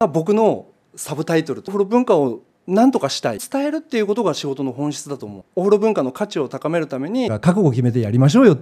僕のサブタイトルお風呂文化を何とかしたい。伝えるっていうことが仕事の本質だと思う。お風呂文化の価値を高めるために覚悟を決めてやりましょうよ。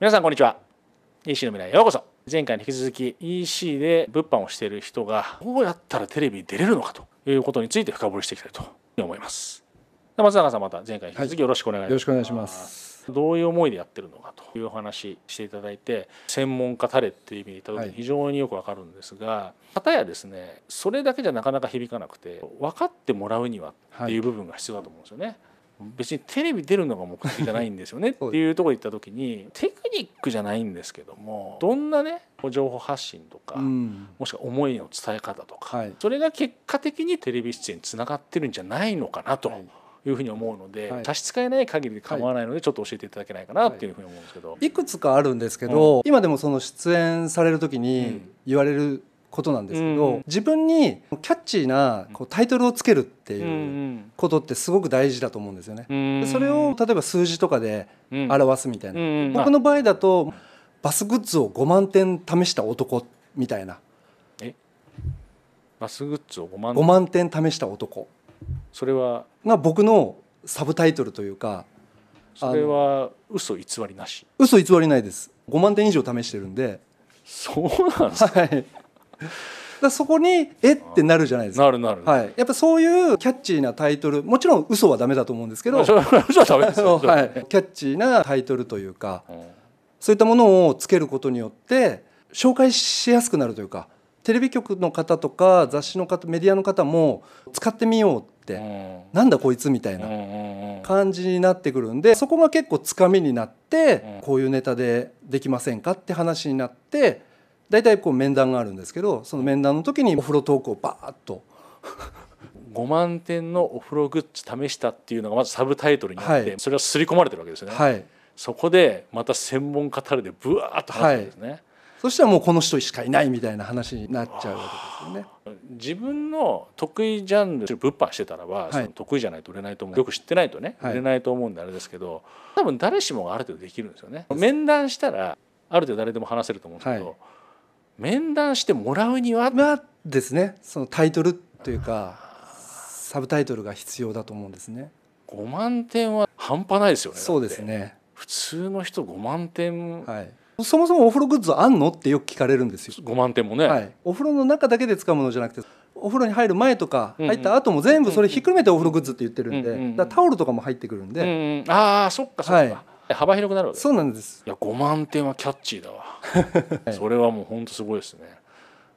皆さんこんにちは。EC の未来へようこそ。前回に引き続き EC で物販をしている人がどうやったらテレビに出れるのかということについて深掘りしていきたいと思います松永さんまた前回に引き続きよろしくお願いします、よろしくお願いします。どういう思いでやってるのかというお話していただいて専門家タレっていう意味で言った時に非常によくわかるんですが、片やですねそれだけじゃなかなか響かなくて分かってもらうにはっていう部分が必要だと思うんですよね。別にテレビ出るのが目的じゃないんですよね っていうところで言った時にテクニックじゃないんですけどもどんなね情報発信とか、うん。もしくは思いの伝え方とか、はい。それが結果的にテレビ出演につながってるんじゃないのかなと。はいいうふうに思うので、はい。差し支えない限りで構わないので、ちょっと教えていただけないかなっていうふうに思うんですけど、いくつかあるんですけど、今でもその出演される時うにん。言われることなんですけど、うん自分にキャッチーなこうタイトルをつけるってうんいうことってすごく大事だと思うんですよね。うん。でそれを例えば数字とかでうん。表すみたいな、うん僕の場合だとバスグッズを5万点試した男みたいな。バスグッズを5万？5万点試した男それはが僕のサブタイトルというかそれは嘘偽りなし。嘘偽りないです。5万点以上試してるんで、そうなんですか？はい、だそこにえってなるじゃないですか、なるなる、はい、やっぱそういうキャッチーなタイトルもちろん嘘はダメだと思うんですけど、嘘はダメですよ、はい、キャッチーなタイトルというかうん。そういったものをつけることによって紹介しやすくなるというかテレビ局の方とか雑誌の方メディアの方も使ってみようって、うん。なんだこいつみたいな感じになってくるんでそこが結構つかみになって、うん。こういうネタでできませんかって話になって大体こう面談があるんですけどその面談の時にお風呂トークをバーッと。5万点のお風呂グッズ試したっていうのがまずサブタイトルになって、はい。それは刷り込まれてるわけですよね、はい。そこでまた専門家たるでブワーッと話すわけですね、そしたらもうこの人しかいないみたいな話になっちゃうわけですよね。自分の得意ジャンル物販してたらば、い。その得意じゃないと売れないと思う。よく知ってないとね、はい。売れないと思うんであれですけど多分誰しもがある程度できるんですよね。面談したらある程度誰でも話せると思うんですけど、はい。面談してもらうには、まあですねそのタイトルというかサブタイトルが必要だと思うんですね。5万点は半端ないですよねそうですね、普通の人5万点、はい、そもそもお風呂グッズあんのってよく聞かれるんですよ。5万点もね、はい、お風呂の中だけで使うものじゃなくてお風呂に入る前とか入った後も全部それひっくるめてお風呂グッズって言ってるんで、うんうんうんだタオルとかも入ってくるんうんで、うん、ああそっかそっか、は幅広くなるわけ？そうなんです。いや5万点はキャッチーだわ。それはもう本当すごいですね。やっ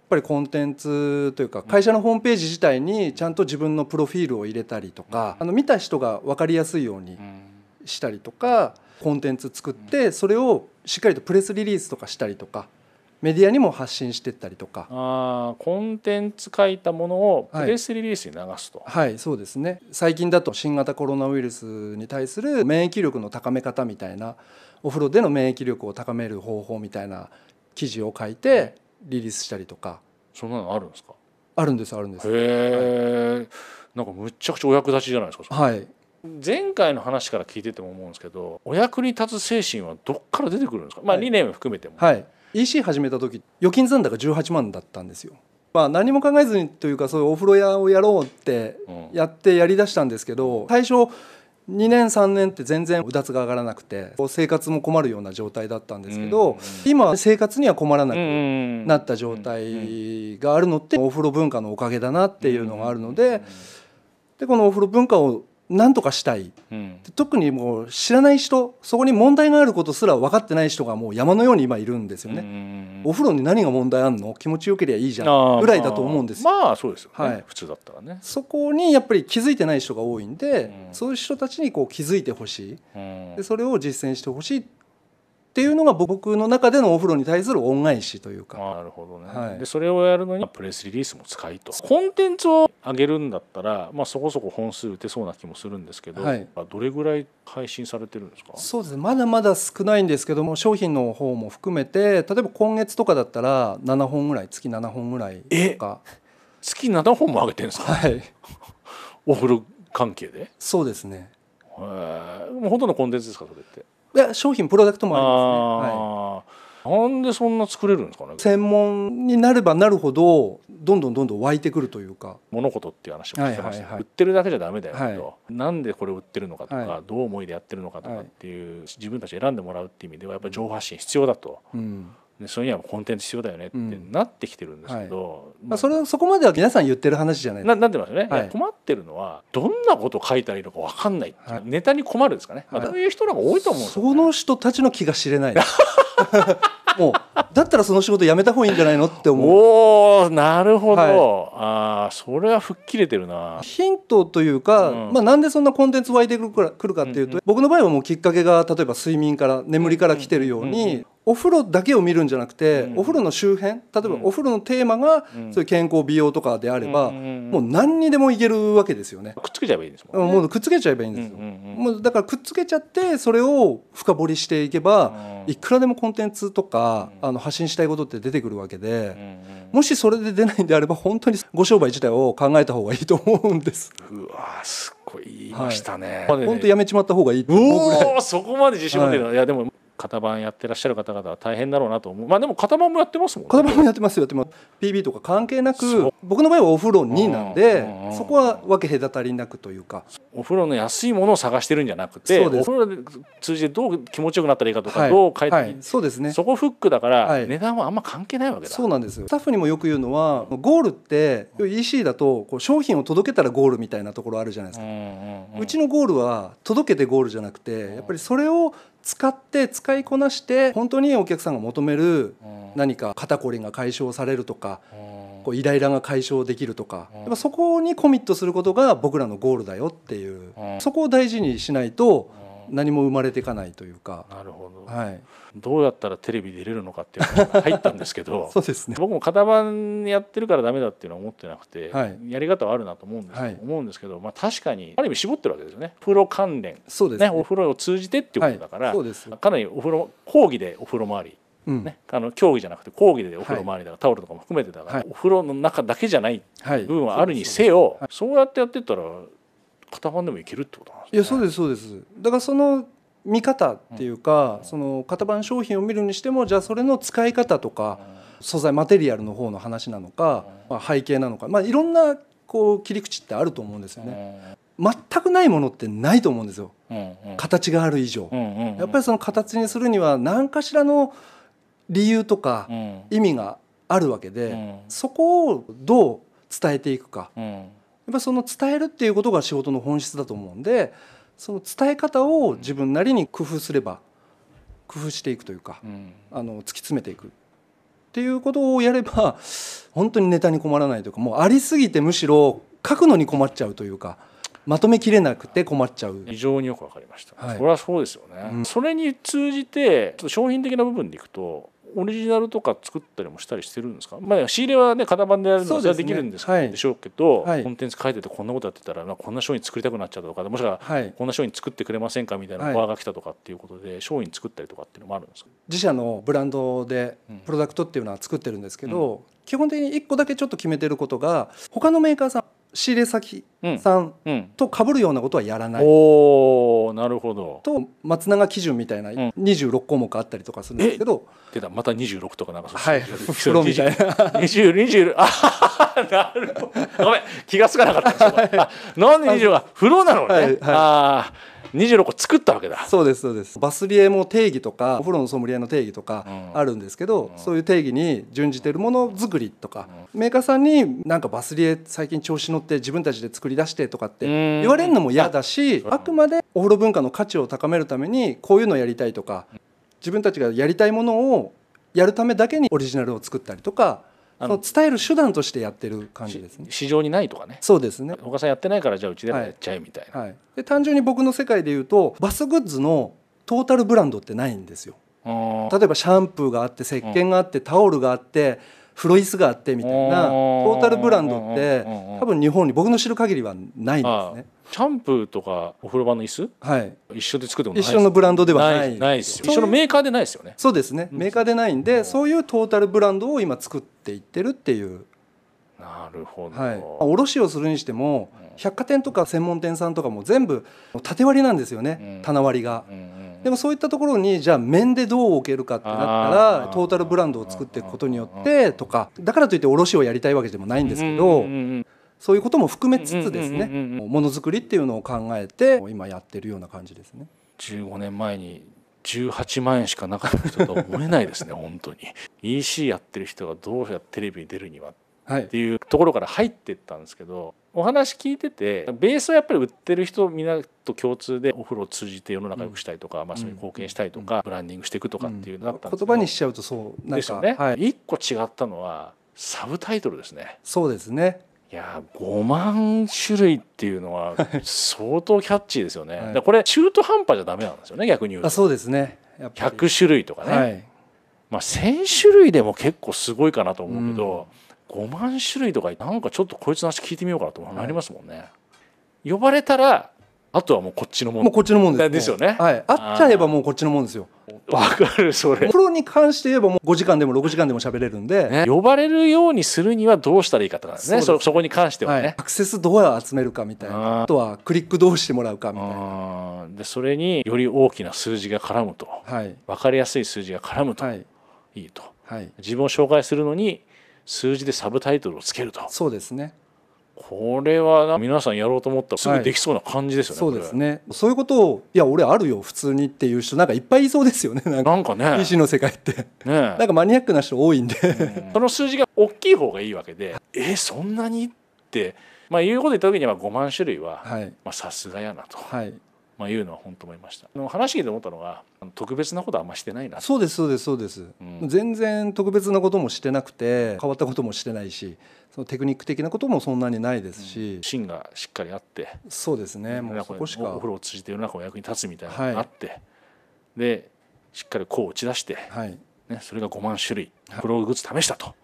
ぱりコンテンツというか会社のホームページ自体にちゃんと自分のプロフィールを入れたりとか、あの見た人が分かりやすいようにうん。したりとかコンテンツ作ってそれをしっかりとプレスリリースとかしたりとかメディアにも発信していったりとか。あーコンテンツ書いたものをはい。プレスリリースに流すと、はいそうですね。最近だと新型コロナウイルスに対する免疫力の高め方みたいなお風呂での免疫力を高める方法みたいな記事を書いてリリースしたりとか。そんなのあるんですか？あるんですあるんです。へえ、なんかむっちゃくちゃお役立ちじゃないですかはい前回の話から聞いてても思うんですけどお役に立つ精神はどっから出てくるんですか？まあはい。理念も含めても、はい。EC 始めた時預金残高18万だったんですよ。まあ何も考えずにというかそういうお風呂屋をやろうってうん。やってやりだしたんですけど最初2年3年って全然うだつが上がらなくて生活も困るような状態だったんですけど、うん今は生活には困らなくうんなった状態があるのってお風呂文化のおかげだなっていうのがあるのででこのお風呂文化を何とかしたい。うん。特にもう知らない人そこに問題があることすら分かってない人がもう山のように今いるんですよね。んお風呂に何が問題あんの？気持ちよければいいじゃん。ぐらいだと思うんです。よ。まあまあそうですよね、はい。普通だったらね、そこにやっぱり気づいてない人が多いんで、うん。そういう人たちにこう気づいてほしい。うん。でそれを実践してほしいっていうのが僕の中でのお風呂に対する恩返しというか。なるほどね、はい。でそれをやるのにプレスリリースも使いと。コンテンツを上げるんだったら、まあ、そこそこ本数打てそうな気もするんですけど、はい。どれぐらい配信されてるんですか？そうですね。まだまだ少ないんですけども商品の方も含めて例えば今月とかだったら7本ぐらい月7本ぐらいとか。月7本も上げてるんですか？はい。お風呂関係で？そうですね。もうほとんどコンテンツですかそれって？いや商品プロダクトもありますね、はい。なんでそんな作れるんですかね？専門になればなるほどどんどんどんどん湧いてくるというか。物事っていう話もしてました、はいはいはい。売ってるだけじゃダメだよと、はい。なんでこれを売ってるのかとか、はい。どう思いでやってるのかとかっていう、自分たちで選んでもらうっていう意味ではやっぱり情報発信必要だと、うん。でそれにはコンテンツ必要だよねってうん。なってきてるんですけど、まあ、それそこまでは皆さん言ってる話じゃない。ですななってますよね、はい。いや困ってるのはどんなこと書いたらいいのか分かんないはい。ネタに困るんですかね、まあはい。そういう人らが多いと思うんですよ、ね、その人たちの気が知れない。もうだったらその仕事辞めた方がいいんじゃないのって思う。おおなるほど、はい。ああそれは吹っ切れてるな。ヒントというか、うん。まあ、なんでそんなコンテンツ湧いてくるかくるかっていうと、うんう僕の場合はもうきっかけが例えば睡眠から眠りから来てるように、うんうんお風呂だけを見るんじゃなくて、うん。お風呂の周辺例えばうん。お風呂のテーマが、うん。そういう健康美容とかであれば、うんもう何にでもいけるわけですよね。くっつけちゃえばいいんですもんね、もうくっつけちゃえばいいんですよ。もうだからくっつけちゃってそれを深掘りしていけば、うんいくらでもコンテンツとか、うん。あの発信したいことって出てくるわけで、もしそれで出ないんであれば本当にご商売自体を考えた方がいいと思うんです。うわすっごい言いましたね、本当やめちまった方がいい。おおそこまで自信持ってるの、い、やでも型番やってらっしゃる方々は大変だろうなと思う。まあでも型番もやってますもんね。片番もやってますよ。やって PB とか関係なく僕の場合はお風呂になんでそこは分け隔たりなくというか。お風呂の安いものを探してるんじゃなくてお風呂で通じてどう気持ちよくなったらいいかとか、はい。どう変えて、はい。そうですね。そこフックだから、はい。値段はあんま関係ないわけだ。そうなんですよ。スタッフにもよく言うのはゴールって EC だとこう商品を届けたらゴールみたいなところあるじゃないですか、うんうんうん。うちのゴールは届けてゴールじゃなくてやっぱりそれを使って使いこなして本当にお客さんが求めるうん。何か肩こりが解消されるとかうん。こうイライラが解消できるとか。うん。やっぱそこにコミットすることが僕らのゴールだよっていう。うん。そこを大事にしないとうん何も生まれていかないというか、なるほど、はい、どうやったらテレビ出れるのかっていうのが入ったんですけど。そうですね。僕も型番やってるからダメだっていうのは思ってなくて、はい。やり方はあるなと思うんです,、はい。思うんですけど、まあ、確かにある意味絞ってるわけですよね。プロ関連、そうですね、お風呂を通じてっていうことだから、はい、そうです、かなりお風呂講義でお風呂周り。うん。ね、あの競技じゃなくて講義でお風呂周りだから、タオルとかも含めてだから、はい。お風呂の中だけじゃないはい、部分はあるにせよ、そうやってやってったら型番でもいけるってことなんですね。いやそうですそうです。だからその見方っていうか、その型番商品を見るにしてもじゃあそれの使い方とか、素材マテリアルの方の話なのか、まあ、背景なのか、まあ、いろんなこう切り口ってあると思うんですよね、全くないものってないと思うんですよ。形がある以上、やっぱりその形にするには何かしらの理由とかうん。意味があるわけで、うん。そこをどう伝えていくかっぱりその伝えるっていうことが仕事の本質だと思うんでその伝え方を自分なりに工夫すれば工夫していくというかうん。あの突き詰めていくっていうことをやれば本当にネタに困らないというかもうありすぎてむしろ書くのに困っちゃうというかまとめきれなくて困っちゃう。非常によくわかりました、はい。それはそうですよね、うん。それに通じてちょっと商品的な部分でいくとオリジナルとか作ったりもしたりしてるんですか、まあ、仕入れはね型番でやるのはできるんですはい。でしょうけど、はい。コンテンツ書いててこんなことやってたら、まあ、こんな商品作りたくなっちゃったとかもしくははい、こんな商品作ってくれませんかみたいなはい。オファーが来たとかっていうことで商品作ったりとかっていうのもあるんですか？自社のブランドでうんプロダクトっていうのは作ってるんですけど、基本的に1個だけちょっと決めてることが他のメーカーさん仕入れ先うんさんうん。と被るようなことはやらない。おーなるほど。と松永基準みたいなうん。26項目あったりとかするんですけど、出た。また26とかなんかはい、プロ みたいな。20、20、あなるほど。ごめん、気がつかなかった。んですよ。あなんで20が風呂なのね。はい。はい。ああ、26個作ったわけだ。そうですそうです。バスリエも定義とかお風呂のソムリエの定義とかうん。あるんですけど、うん。そういう定義に準じてるものづくりとか、メーカーさんになんかバスリエ最近調子乗って自分たちで作り出してとかってうん。言われるのも嫌だしうん。あくまでお風呂文化の価値を高めるためにこういうのやりたいとか自分たちがやりたいものをやるためだけにオリジナルを作ったりとかあの伝える手段としてやってる感じですね。市場にないとかね。そうですね他さんやってないからじゃあうちでもやっちゃえみたいな。はい、で単純に僕の世界で言うとバスグッズのトータルブランドってないんですよ例えばシャンプーがあって石鹸があってタオルがあって風呂椅子があってみたいなうんトータルブランドってうんうん多分日本に僕の知る限りはないんですね。シャンプーとかお風呂場の椅子？はい、一緒で作ってもない？一緒のブランドではない。ないですよ。一緒のメーカーでないですよね。そうですね。メーカーでないんでそういうトータルブランドを今作っていってるっていう、なるほど。はい、卸をするにしてもうん百貨店とか専門店さんとかも全部縦割りなんですよね、うん。棚割りが。でもそういったところにじゃあ面でどう置けるかってなったらトータルブランドを作っていくことによってとかだからといって卸をやりたいわけでもないんですけどそういうことも含めつつですねものづくりっていうのを考えて今やってるような感じですね。15年前に18万円しかなかった人とは思えないですね本当に。EC やってる人がどうやってテレビに出るにははいっていうところから入ってったんですけどお話聞いててベースはやっぱり売ってる人みんなと共通でお風呂を通じて世の中良くしたいとか、まあ、そういう貢献したいとか、ブランディングしていくとかっていうのだったんですけど、言葉にしちゃうとそうなんか、ですよね、はい、一個違ったのはサブタイトルですね。そうですね。いやー5万種類っていうのは相当キャッチーですよね、はい。これ中途半端じゃダメなんですよね逆に言うと。あそうですね。やっぱり。100種類とかね、はい。まあ、1,000種類でも結構すごいかなと思うけど、5万種類とかなんかちょっとこいつの話聞いてみようかなとなりますもんね。呼ばれたらあとはもうこっちのもん。もうこっちのもんです。ですよね。はい。あっちゃえばもうこっちのもんですよ。わかるそれ。プ、ロに関して言えばもう5時間でも6時間でも喋れるんで、ね、呼ばれるようにするにはどうしたらいいかってなんです。ねそこに関してははい、ね。アクセスどうや集めるかみたいな。あとはクリックどうしてもらうかみたいな。でそれにより大きな数字が絡むと。はい。分かりやすい数字が絡むと。はい。いいと。はい。自分を紹介するのに数字でサブタイトルをつけると。そうですね。これはな皆さんやろうと思ったらすぐできそうな感じですよね。そうですね。そういうことをいや俺あるよ普通にっていう人。なんかいっぱいいそうですよねなんか。ね。医師の世界って。ね。なんかマニアックな人多いんで。その数字が大きい方がいいわけでえそんなにって、まあ、いうこと言った時には5万種類はさすがやなと、はいまあ、いうのは本当思いました。話聞いて思ったのが特別なことはあんましてないな。そうですそうですそうです、うん。全然特別なこともしてなくて変わったこともしてないしそのテクニック的なこともそんなにないですし、芯がしっかりあってそうですね。もう世の中にそこしか。お風呂を通じて世の中の役に立つみたいなのがあって、でしっかりこう打ち出して、はい。ね、それが5万種類。はい。プログッズ試したと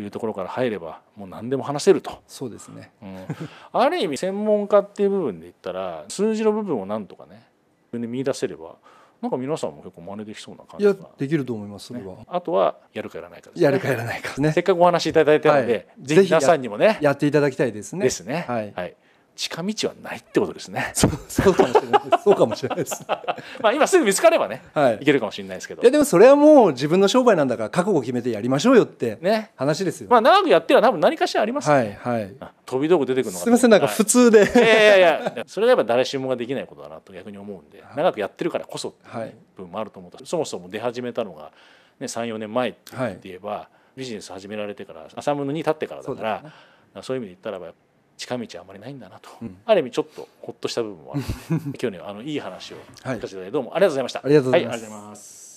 いうところから入ればもう何でも話せると。そうですね。うん。ある意味専門家っていう部分で言ったら数字の部分をなんとかね自分で見出せればなんか皆さんも結構真似できそうな感いやじが、できると思いますそれは、ね。あとはやるかやらないかですね。やるかやらないかね。せっかくお話しいただいたので、はい。ぜひ皆さんにもね。やっていただきたいですね。ですね、はい近道はないってことですね。そうかもしれないです。そうかもしれないです。まあ今すぐ見つかればねはい。いけるかもしれないですけど。いやでもそれはもう自分の商売なんだから覚悟を決めてやりましょうよってね。話ですよ、まあ長くやっては多分何かしらありますよ。はいはい。あ飛び道具出てくるのがすみませんなんか普通で、いやいやいやそれがやっぱ誰しもができないことだなと逆に思うんで長くやってるからこそってい分もあると思ったそもそも出始めたのが、ね、34年前ってはい言えば、ビジネス始められてから浅ムのに立ってからだからそうですそういう意味で言ったらば近道はあまりないんだなと、うん。ある意味ちょっとほっとした部分もあるので 今日ねあのいい話をはい聞かせていただい。てどうもありがとうございました。ありがとうございます。はい